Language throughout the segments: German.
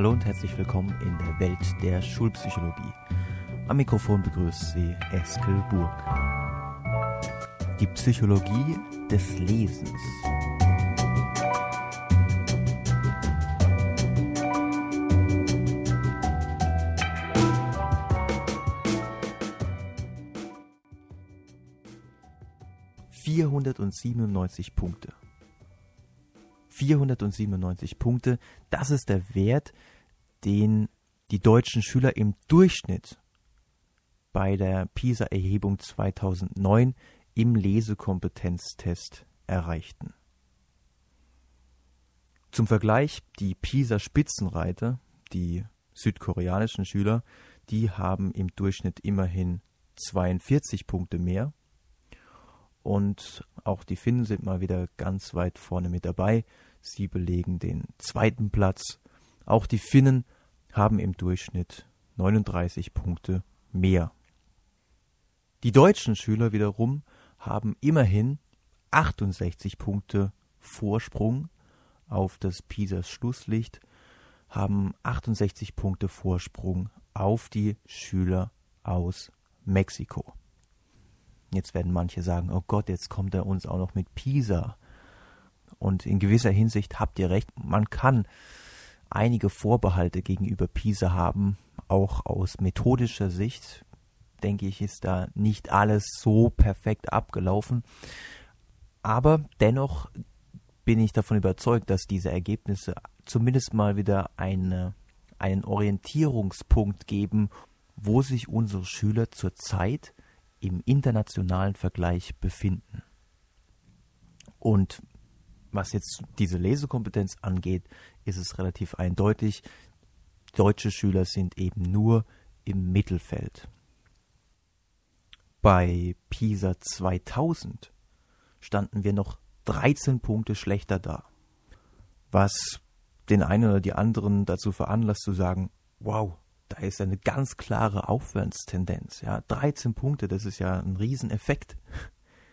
Hallo und herzlich willkommen in der Welt der Schulpsychologie. Am Mikrofon begrüßt Sie Eskel Burg. Die Psychologie des Lesens. Vierhundertsiebenundneunzig Punkte. 497 Punkte. Das ist der Wert, den die deutschen Schüler im Durchschnitt bei der PISA-Erhebung 2009 im Lesekompetenztest erreichten. Zum Vergleich, die PISA-Spitzenreiter, die südkoreanischen Schüler, die haben im Durchschnitt immerhin 42 Punkte mehr. Und auch die Finnen sind mal wieder ganz weit vorne mit dabei Sie belegen den zweiten Platz. Auch die Finnen haben im Durchschnitt 39 Punkte mehr. Die deutschen Schüler wiederum haben immerhin 68 Punkte Vorsprung auf das Pisas Schlusslicht, haben 68 Punkte Vorsprung auf die Schüler aus Mexiko. Jetzt werden manche sagen, oh Gott, jetzt kommt er uns auch noch mit Pisa. Und in gewisser Hinsicht habt ihr recht, man kann einige Vorbehalte gegenüber PISA haben, auch aus methodischer Sicht, denke ich, ist da nicht alles so perfekt abgelaufen. Aber dennoch bin ich davon überzeugt, dass diese Ergebnisse zumindest mal wieder eine, einen Orientierungspunkt geben, wo sich unsere Schüler zurzeit im internationalen Vergleich befinden. Und was jetzt diese Lesekompetenz angeht, ist es relativ eindeutig. Deutsche Schüler sind eben nur im Mittelfeld. Bei PISA 2000 standen wir noch 13 Punkte schlechter da. Was den einen oder die anderen dazu veranlasst zu sagen, wow, da ist eine ganz klare Aufwärtstendenz. Ja, 13 Punkte, das ist ja ein Rieseneffekt.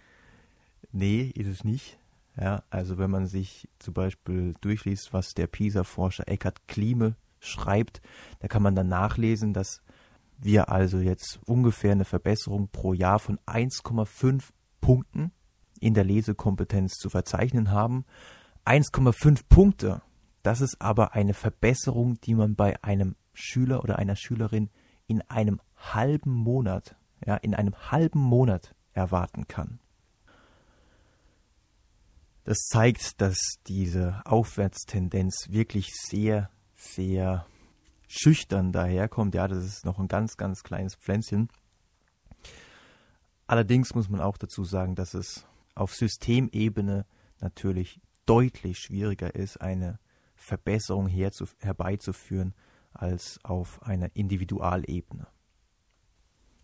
nee, ist es nicht. Ja, also wenn man sich zum Beispiel durchliest, was der PISA-Forscher Eckhard Klieme schreibt, da kann man dann nachlesen, dass wir also jetzt ungefähr eine Verbesserung pro Jahr von 1,5 Punkten in der Lesekompetenz zu verzeichnen haben. 1,5 Punkte, das ist aber eine Verbesserung, die man bei einem Schüler oder einer Schülerin in einem halben Monat, ja, in einem halben Monat erwarten kann. Das zeigt, dass diese Aufwärtstendenz wirklich sehr, sehr schüchtern daherkommt. Ja, das ist noch ein ganz, ganz kleines Pflänzchen. Allerdings muss man auch dazu sagen, dass es auf Systemebene natürlich deutlich schwieriger ist, eine Verbesserung herbeizuführen als auf einer Individualebene.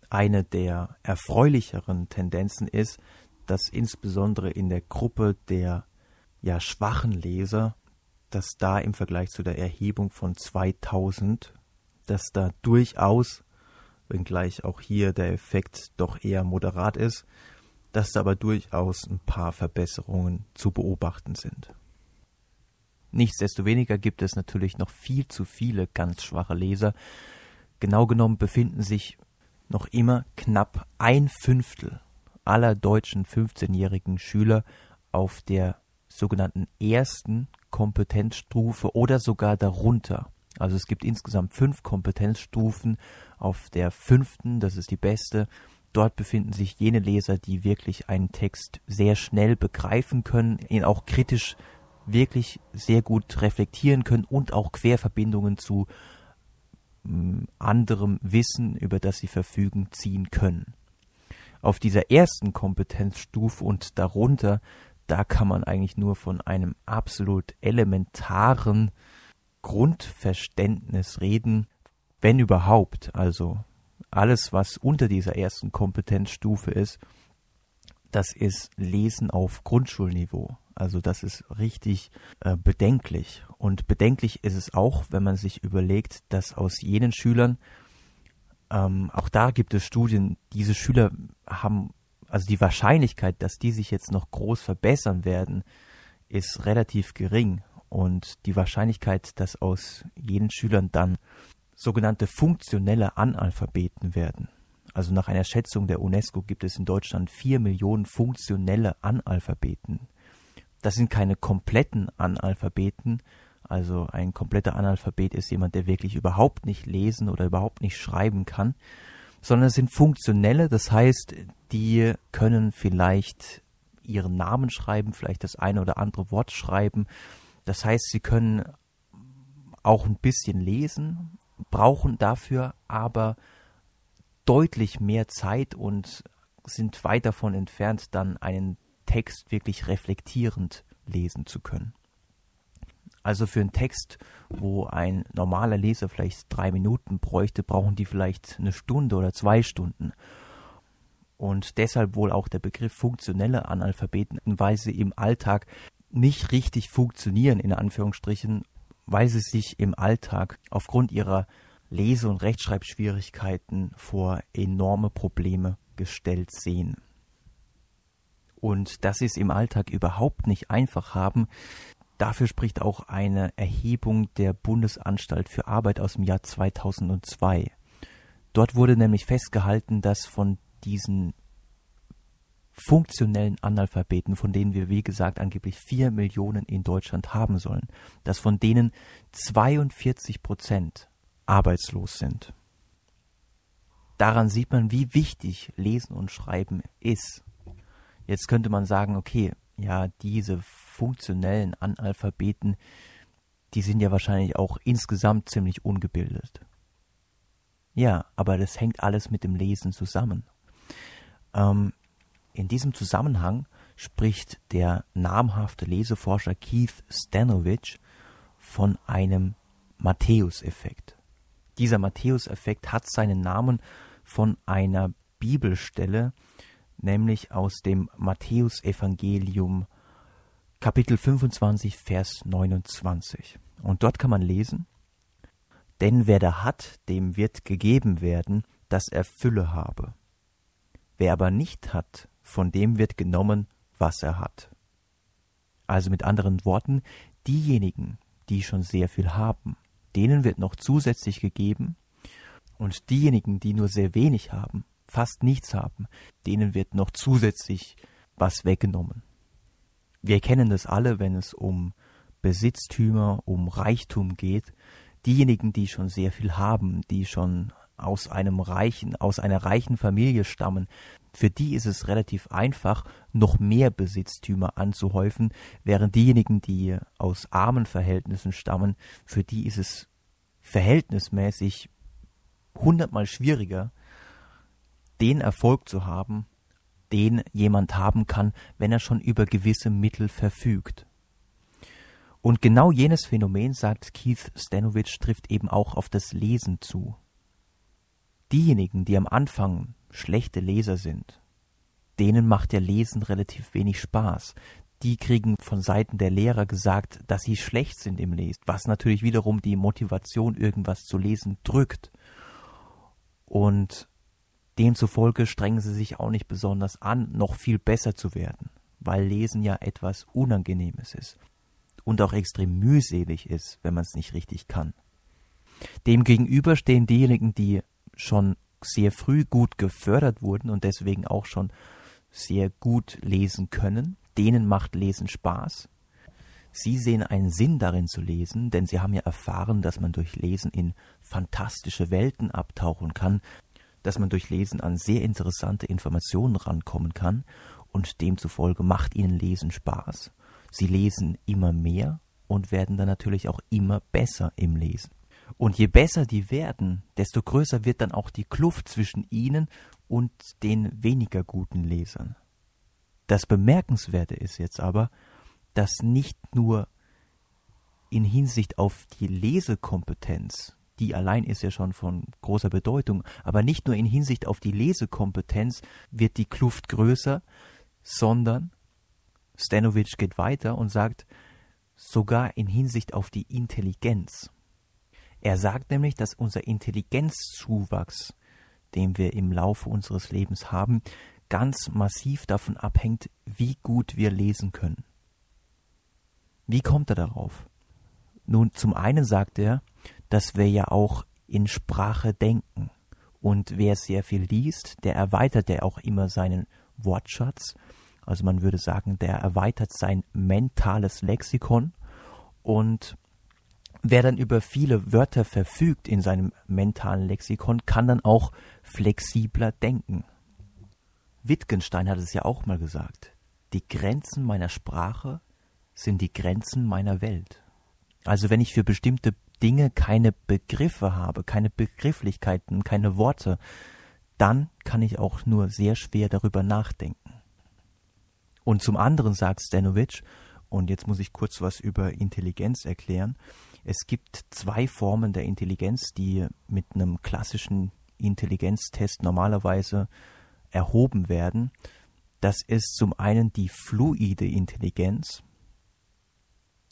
Eine der erfreulicheren Tendenzen ist, dass insbesondere in der Gruppe der ja schwachen Leser, dass da im Vergleich zu der Erhebung von 2000, dass da durchaus, wenngleich auch hier der Effekt doch eher moderat ist, dass da aber durchaus ein paar Verbesserungen zu beobachten sind. Nichtsdestoweniger gibt es natürlich noch viel zu viele ganz schwache Leser. Genau genommen befinden sich noch immer knapp ein Fünftel aller deutschen 15-jährigen Schüler auf der sogenannten ersten Kompetenzstufe oder sogar darunter. Also es gibt insgesamt fünf Kompetenzstufen. Auf der fünften, das ist die beste, dort befinden sich jene Leser, die wirklich einen Text sehr schnell begreifen können, ihn auch kritisch wirklich sehr gut reflektieren können und auch Querverbindungen zu mm, anderem Wissen, über das sie verfügen, ziehen können auf dieser ersten Kompetenzstufe und darunter, da kann man eigentlich nur von einem absolut elementaren Grundverständnis reden, wenn überhaupt. Also alles, was unter dieser ersten Kompetenzstufe ist, das ist Lesen auf Grundschulniveau. Also das ist richtig äh, bedenklich. Und bedenklich ist es auch, wenn man sich überlegt, dass aus jenen Schülern, ähm, auch da gibt es Studien, diese Schüler haben, also die Wahrscheinlichkeit, dass die sich jetzt noch groß verbessern werden, ist relativ gering. Und die Wahrscheinlichkeit, dass aus jeden Schülern dann sogenannte funktionelle Analphabeten werden. Also nach einer Schätzung der UNESCO gibt es in Deutschland vier Millionen funktionelle Analphabeten. Das sind keine kompletten Analphabeten. Also ein kompletter Analphabet ist jemand, der wirklich überhaupt nicht lesen oder überhaupt nicht schreiben kann, sondern es sind funktionelle, das heißt, die können vielleicht ihren Namen schreiben, vielleicht das eine oder andere Wort schreiben. Das heißt, sie können auch ein bisschen lesen, brauchen dafür aber deutlich mehr Zeit und sind weit davon entfernt, dann einen Text wirklich reflektierend lesen zu können. Also für einen Text, wo ein normaler Leser vielleicht drei Minuten bräuchte, brauchen die vielleicht eine Stunde oder zwei Stunden. Und deshalb wohl auch der Begriff funktionelle Analphabeten, weil sie im Alltag nicht richtig funktionieren, in Anführungsstrichen, weil sie sich im Alltag aufgrund ihrer Lese- und Rechtschreibschwierigkeiten vor enorme Probleme gestellt sehen. Und dass sie es im Alltag überhaupt nicht einfach haben, dafür spricht auch eine Erhebung der Bundesanstalt für Arbeit aus dem Jahr 2002. Dort wurde nämlich festgehalten, dass von diesen funktionellen Analphabeten, von denen wir wie gesagt angeblich vier Millionen in Deutschland haben sollen, dass von denen 42 Prozent arbeitslos sind. Daran sieht man, wie wichtig Lesen und Schreiben ist. Jetzt könnte man sagen, okay, ja, diese funktionellen Analphabeten, die sind ja wahrscheinlich auch insgesamt ziemlich ungebildet. Ja, aber das hängt alles mit dem Lesen zusammen. Ähm, in diesem Zusammenhang spricht der namhafte Leseforscher Keith Stanovich von einem Matthäus-Effekt. Dieser Matthäus-Effekt hat seinen Namen von einer Bibelstelle, nämlich aus dem Matthäusevangelium Kapitel 25, Vers 29. Und dort kann man lesen, denn wer da hat, dem wird gegeben werden, dass er Fülle habe. Wer aber nicht hat, von dem wird genommen, was er hat. Also mit anderen Worten, diejenigen, die schon sehr viel haben, denen wird noch zusätzlich gegeben, und diejenigen, die nur sehr wenig haben, fast nichts haben, denen wird noch zusätzlich was weggenommen. Wir kennen das alle, wenn es um Besitztümer, um Reichtum geht. Diejenigen, die schon sehr viel haben, die schon aus einem reichen, aus einer reichen Familie stammen, für die ist es relativ einfach, noch mehr Besitztümer anzuhäufen, während diejenigen, die aus armen Verhältnissen stammen, für die ist es verhältnismäßig hundertmal schwieriger, den Erfolg zu haben, den jemand haben kann, wenn er schon über gewisse Mittel verfügt. Und genau jenes Phänomen, sagt Keith Stanovich, trifft eben auch auf das Lesen zu. Diejenigen, die am Anfang schlechte Leser sind, denen macht ja Lesen relativ wenig Spaß. Die kriegen von Seiten der Lehrer gesagt, dass sie schlecht sind im Lesen, was natürlich wiederum die Motivation, irgendwas zu lesen, drückt. Und demzufolge strengen sie sich auch nicht besonders an, noch viel besser zu werden, weil Lesen ja etwas Unangenehmes ist und auch extrem mühselig ist, wenn man es nicht richtig kann. Demgegenüber stehen diejenigen, die schon sehr früh gut gefördert wurden und deswegen auch schon sehr gut lesen können. Denen macht Lesen Spaß. Sie sehen einen Sinn darin zu lesen, denn sie haben ja erfahren, dass man durch Lesen in fantastische Welten abtauchen kann, dass man durch Lesen an sehr interessante Informationen rankommen kann und demzufolge macht ihnen Lesen Spaß. Sie lesen immer mehr und werden dann natürlich auch immer besser im Lesen. Und je besser die werden, desto größer wird dann auch die Kluft zwischen ihnen und den weniger guten Lesern. Das Bemerkenswerte ist jetzt aber, dass nicht nur in Hinsicht auf die Lesekompetenz, die allein ist ja schon von großer Bedeutung, aber nicht nur in Hinsicht auf die Lesekompetenz wird die Kluft größer, sondern Stanovic geht weiter und sagt, sogar in Hinsicht auf die Intelligenz. Er sagt nämlich, dass unser Intelligenzzuwachs, den wir im Laufe unseres Lebens haben, ganz massiv davon abhängt, wie gut wir lesen können. Wie kommt er darauf? Nun, zum einen sagt er, dass wir ja auch in Sprache denken. Und wer sehr viel liest, der erweitert ja auch immer seinen Wortschatz. Also man würde sagen, der erweitert sein mentales Lexikon. Und wer dann über viele Wörter verfügt in seinem mentalen Lexikon, kann dann auch flexibler denken. Wittgenstein hat es ja auch mal gesagt. Die Grenzen meiner Sprache sind die Grenzen meiner Welt. Also wenn ich für bestimmte Dinge keine Begriffe habe, keine Begrifflichkeiten, keine Worte, dann kann ich auch nur sehr schwer darüber nachdenken. Und zum anderen sagt Stanovic, und jetzt muss ich kurz was über Intelligenz erklären, es gibt zwei Formen der Intelligenz, die mit einem klassischen Intelligenztest normalerweise erhoben werden. Das ist zum einen die fluide Intelligenz.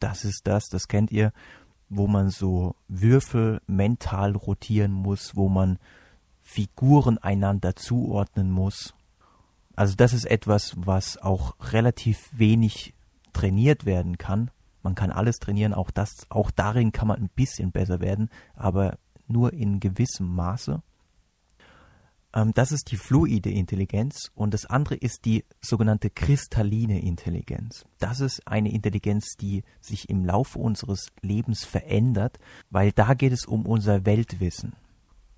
Das ist das, das kennt ihr, wo man so Würfel mental rotieren muss, wo man Figuren einander zuordnen muss. Also das ist etwas, was auch relativ wenig trainiert werden kann. Man kann alles trainieren, auch das, auch darin kann man ein bisschen besser werden, aber nur in gewissem Maße. Ähm, das ist die fluide Intelligenz und das andere ist die sogenannte kristalline Intelligenz. Das ist eine Intelligenz, die sich im Laufe unseres Lebens verändert, weil da geht es um unser Weltwissen.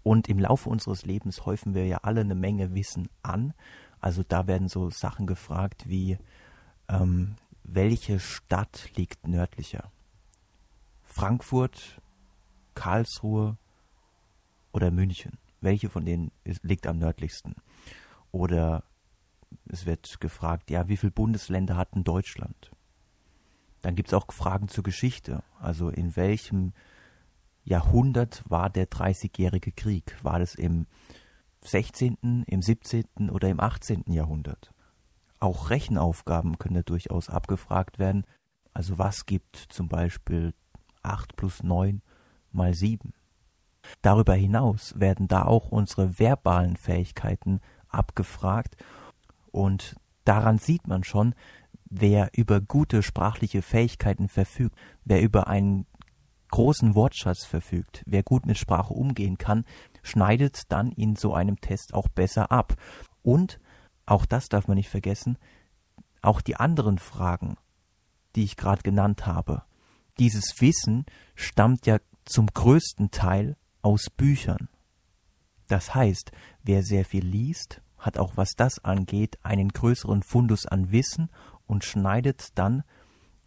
Und im Laufe unseres Lebens häufen wir ja alle eine Menge Wissen an. Also da werden so Sachen gefragt wie, ähm, welche Stadt liegt nördlicher? Frankfurt, Karlsruhe oder München? Welche von denen liegt am nördlichsten? Oder es wird gefragt, ja, wie viele Bundesländer hat denn Deutschland? Dann gibt es auch Fragen zur Geschichte. Also in welchem Jahrhundert war der Dreißigjährige Krieg? War das im 16., im 17. oder im 18. Jahrhundert? Auch Rechenaufgaben können da durchaus abgefragt werden. Also was gibt zum Beispiel 8 plus 9 mal 7? Darüber hinaus werden da auch unsere verbalen Fähigkeiten abgefragt und daran sieht man schon, wer über gute sprachliche Fähigkeiten verfügt, wer über einen großen Wortschatz verfügt, wer gut mit Sprache umgehen kann, schneidet dann in so einem Test auch besser ab. Und, auch das darf man nicht vergessen, auch die anderen Fragen, die ich gerade genannt habe. Dieses Wissen stammt ja zum größten Teil aus Büchern. Das heißt, wer sehr viel liest, hat auch was das angeht einen größeren Fundus an Wissen und schneidet dann,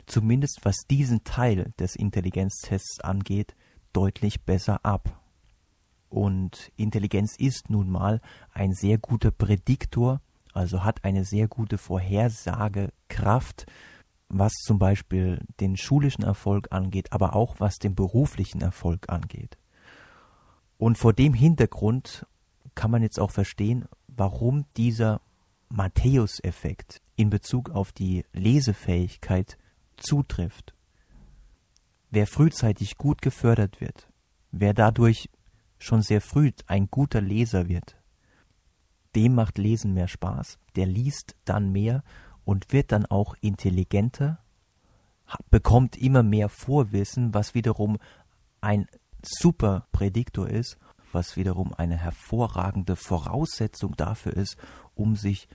zumindest was diesen Teil des Intelligenztests angeht, deutlich besser ab. Und Intelligenz ist nun mal ein sehr guter Prädiktor, also hat eine sehr gute Vorhersagekraft, was zum Beispiel den schulischen Erfolg angeht, aber auch was den beruflichen Erfolg angeht. Und vor dem Hintergrund kann man jetzt auch verstehen, warum dieser Matthäus-Effekt in Bezug auf die Lesefähigkeit zutrifft. Wer frühzeitig gut gefördert wird, wer dadurch schon sehr früh ein guter Leser wird, dem macht Lesen mehr Spaß, der liest dann mehr und wird dann auch intelligenter, bekommt immer mehr Vorwissen, was wiederum ein super Prädiktor ist, was wiederum eine hervorragende Voraussetzung dafür ist, um sich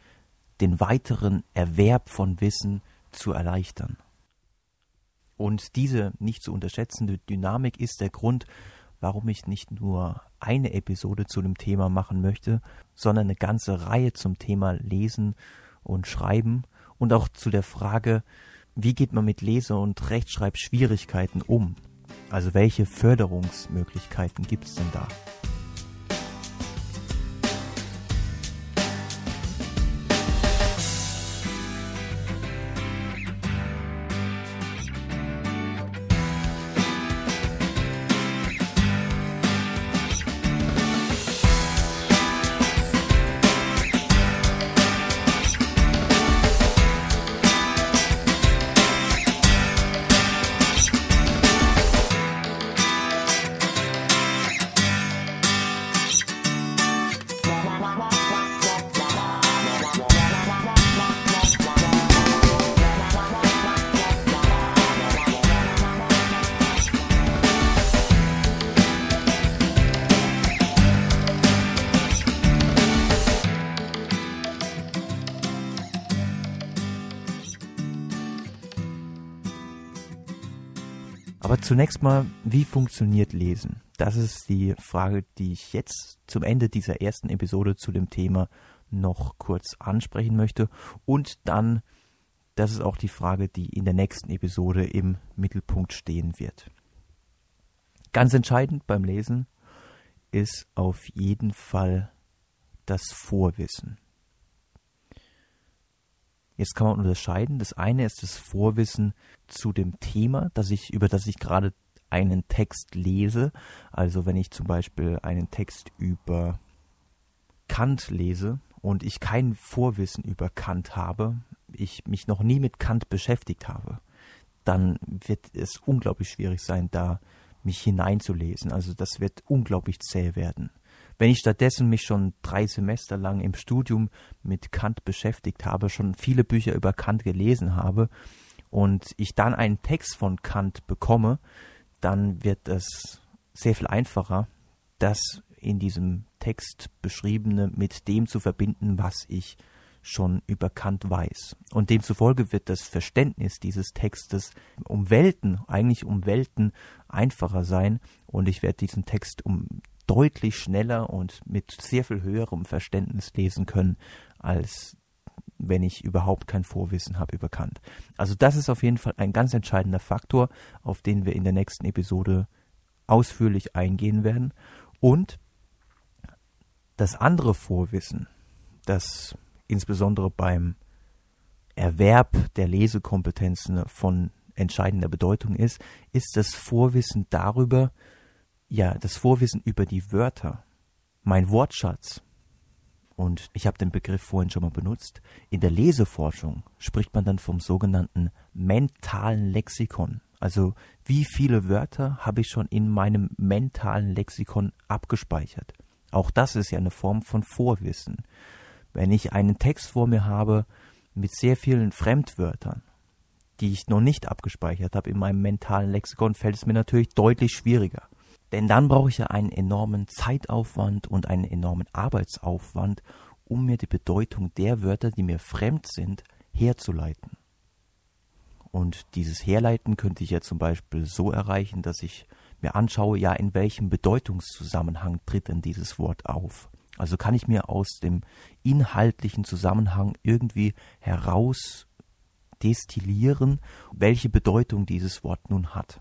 den weiteren Erwerb von Wissen zu erleichtern. Und diese nicht zu unterschätzende Dynamik ist der Grund, warum ich nicht nur eine Episode zu dem Thema machen möchte, sondern eine ganze Reihe zum Thema Lesen und Schreiben und auch zu der Frage, wie geht man mit Lese- und Rechtschreibschwierigkeiten um? Also welche Förderungsmöglichkeiten gibt es denn da? Zunächst mal, wie funktioniert Lesen? Das ist die Frage, die ich jetzt zum Ende dieser ersten Episode zu dem Thema noch kurz ansprechen möchte. Und dann, das ist auch die Frage, die in der nächsten Episode im Mittelpunkt stehen wird. Ganz entscheidend beim Lesen ist auf jeden Fall das Vorwissen. Jetzt kann man unterscheiden. Das eine ist das Vorwissen zu dem Thema, das ich, über das ich gerade einen Text lese. Also wenn ich zum Beispiel einen Text über Kant lese und ich kein Vorwissen über Kant habe, ich mich noch nie mit Kant beschäftigt habe, dann wird es unglaublich schwierig sein, da mich hineinzulesen. Also das wird unglaublich zäh werden. Wenn ich stattdessen mich schon drei Semester lang im Studium mit Kant beschäftigt habe, schon viele Bücher über Kant gelesen habe und ich dann einen Text von Kant bekomme, dann wird es sehr viel einfacher, das in diesem Text beschriebene mit dem zu verbinden, was ich schon über Kant weiß. Und demzufolge wird das Verständnis dieses Textes um Welten, eigentlich um Welten einfacher sein und ich werde diesen Text um deutlich schneller und mit sehr viel höherem Verständnis lesen können, als wenn ich überhaupt kein Vorwissen habe über Kant. Also das ist auf jeden Fall ein ganz entscheidender Faktor, auf den wir in der nächsten Episode ausführlich eingehen werden. Und das andere Vorwissen, das insbesondere beim Erwerb der Lesekompetenzen von entscheidender Bedeutung ist, ist das Vorwissen darüber, ja, das Vorwissen über die Wörter, mein Wortschatz. Und ich habe den Begriff vorhin schon mal benutzt. In der Leseforschung spricht man dann vom sogenannten mentalen Lexikon. Also wie viele Wörter habe ich schon in meinem mentalen Lexikon abgespeichert? Auch das ist ja eine Form von Vorwissen. Wenn ich einen Text vor mir habe mit sehr vielen Fremdwörtern, die ich noch nicht abgespeichert habe in meinem mentalen Lexikon, fällt es mir natürlich deutlich schwieriger. Denn dann brauche ich ja einen enormen Zeitaufwand und einen enormen Arbeitsaufwand, um mir die Bedeutung der Wörter, die mir fremd sind, herzuleiten. Und dieses Herleiten könnte ich ja zum Beispiel so erreichen, dass ich mir anschaue, ja, in welchem Bedeutungszusammenhang tritt denn dieses Wort auf. Also kann ich mir aus dem inhaltlichen Zusammenhang irgendwie heraus destillieren, welche Bedeutung dieses Wort nun hat.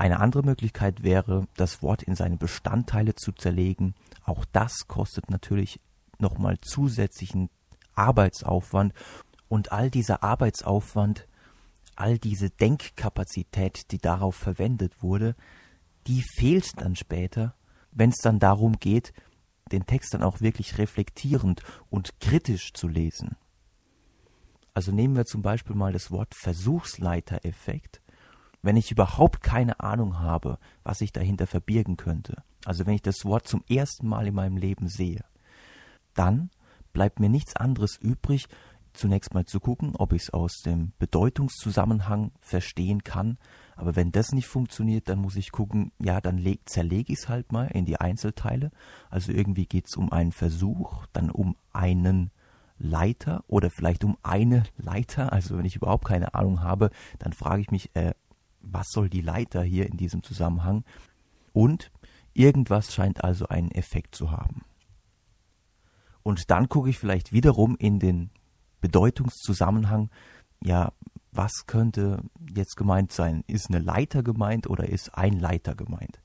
Eine andere Möglichkeit wäre, das Wort in seine Bestandteile zu zerlegen. Auch das kostet natürlich nochmal zusätzlichen Arbeitsaufwand. Und all dieser Arbeitsaufwand, all diese Denkkapazität, die darauf verwendet wurde, die fehlt dann später, wenn es dann darum geht, den Text dann auch wirklich reflektierend und kritisch zu lesen. Also nehmen wir zum Beispiel mal das Wort Versuchsleitereffekt wenn ich überhaupt keine Ahnung habe, was sich dahinter verbirgen könnte, also wenn ich das Wort zum ersten Mal in meinem Leben sehe, dann bleibt mir nichts anderes übrig, zunächst mal zu gucken, ob ich es aus dem Bedeutungszusammenhang verstehen kann. Aber wenn das nicht funktioniert, dann muss ich gucken, ja, dann zerlege ich es halt mal in die Einzelteile. Also irgendwie geht es um einen Versuch, dann um einen Leiter oder vielleicht um eine Leiter. Also wenn ich überhaupt keine Ahnung habe, dann frage ich mich, äh, was soll die Leiter hier in diesem Zusammenhang? Und irgendwas scheint also einen Effekt zu haben. Und dann gucke ich vielleicht wiederum in den Bedeutungszusammenhang, ja, was könnte jetzt gemeint sein? Ist eine Leiter gemeint oder ist ein Leiter gemeint?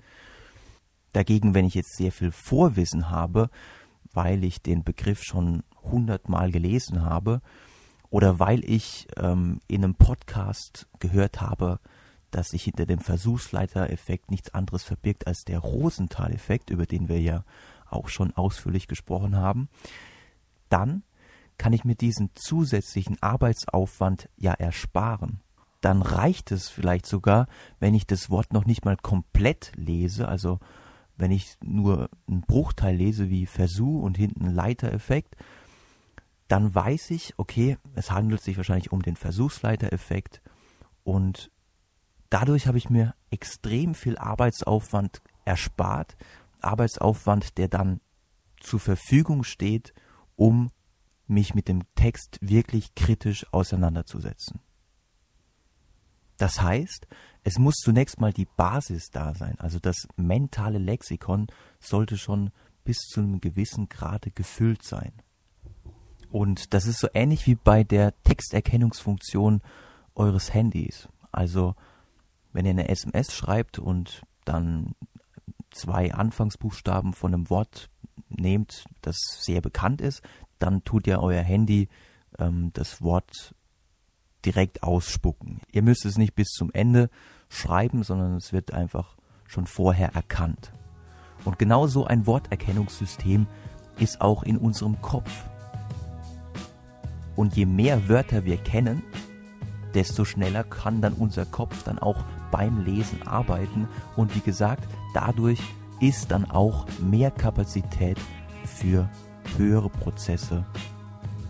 Dagegen, wenn ich jetzt sehr viel Vorwissen habe, weil ich den Begriff schon hundertmal gelesen habe oder weil ich ähm, in einem Podcast gehört habe, dass sich hinter dem Versuchsleitereffekt nichts anderes verbirgt als der Rosenthal-Effekt, über den wir ja auch schon ausführlich gesprochen haben, dann kann ich mir diesen zusätzlichen Arbeitsaufwand ja ersparen. Dann reicht es vielleicht sogar, wenn ich das Wort noch nicht mal komplett lese, also wenn ich nur einen Bruchteil lese wie Versuch und hinten Leitereffekt, dann weiß ich, okay, es handelt sich wahrscheinlich um den Versuchsleitereffekt und Dadurch habe ich mir extrem viel Arbeitsaufwand erspart. Arbeitsaufwand, der dann zur Verfügung steht, um mich mit dem Text wirklich kritisch auseinanderzusetzen. Das heißt, es muss zunächst mal die Basis da sein. Also das mentale Lexikon sollte schon bis zu einem gewissen Grade gefüllt sein. Und das ist so ähnlich wie bei der Texterkennungsfunktion eures Handys. Also wenn ihr eine SMS schreibt und dann zwei Anfangsbuchstaben von einem Wort nehmt, das sehr bekannt ist, dann tut ja euer Handy ähm, das Wort direkt ausspucken. Ihr müsst es nicht bis zum Ende schreiben, sondern es wird einfach schon vorher erkannt. Und genau so ein Worterkennungssystem ist auch in unserem Kopf. Und je mehr Wörter wir kennen, desto schneller kann dann unser Kopf dann auch beim Lesen arbeiten. Und wie gesagt, dadurch ist dann auch mehr Kapazität für höhere Prozesse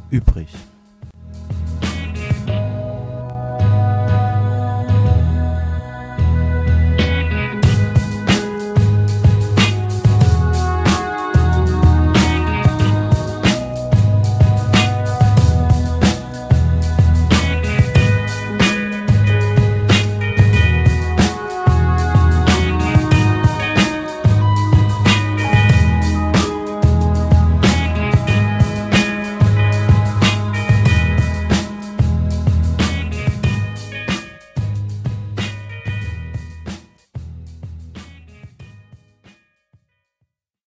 übrig.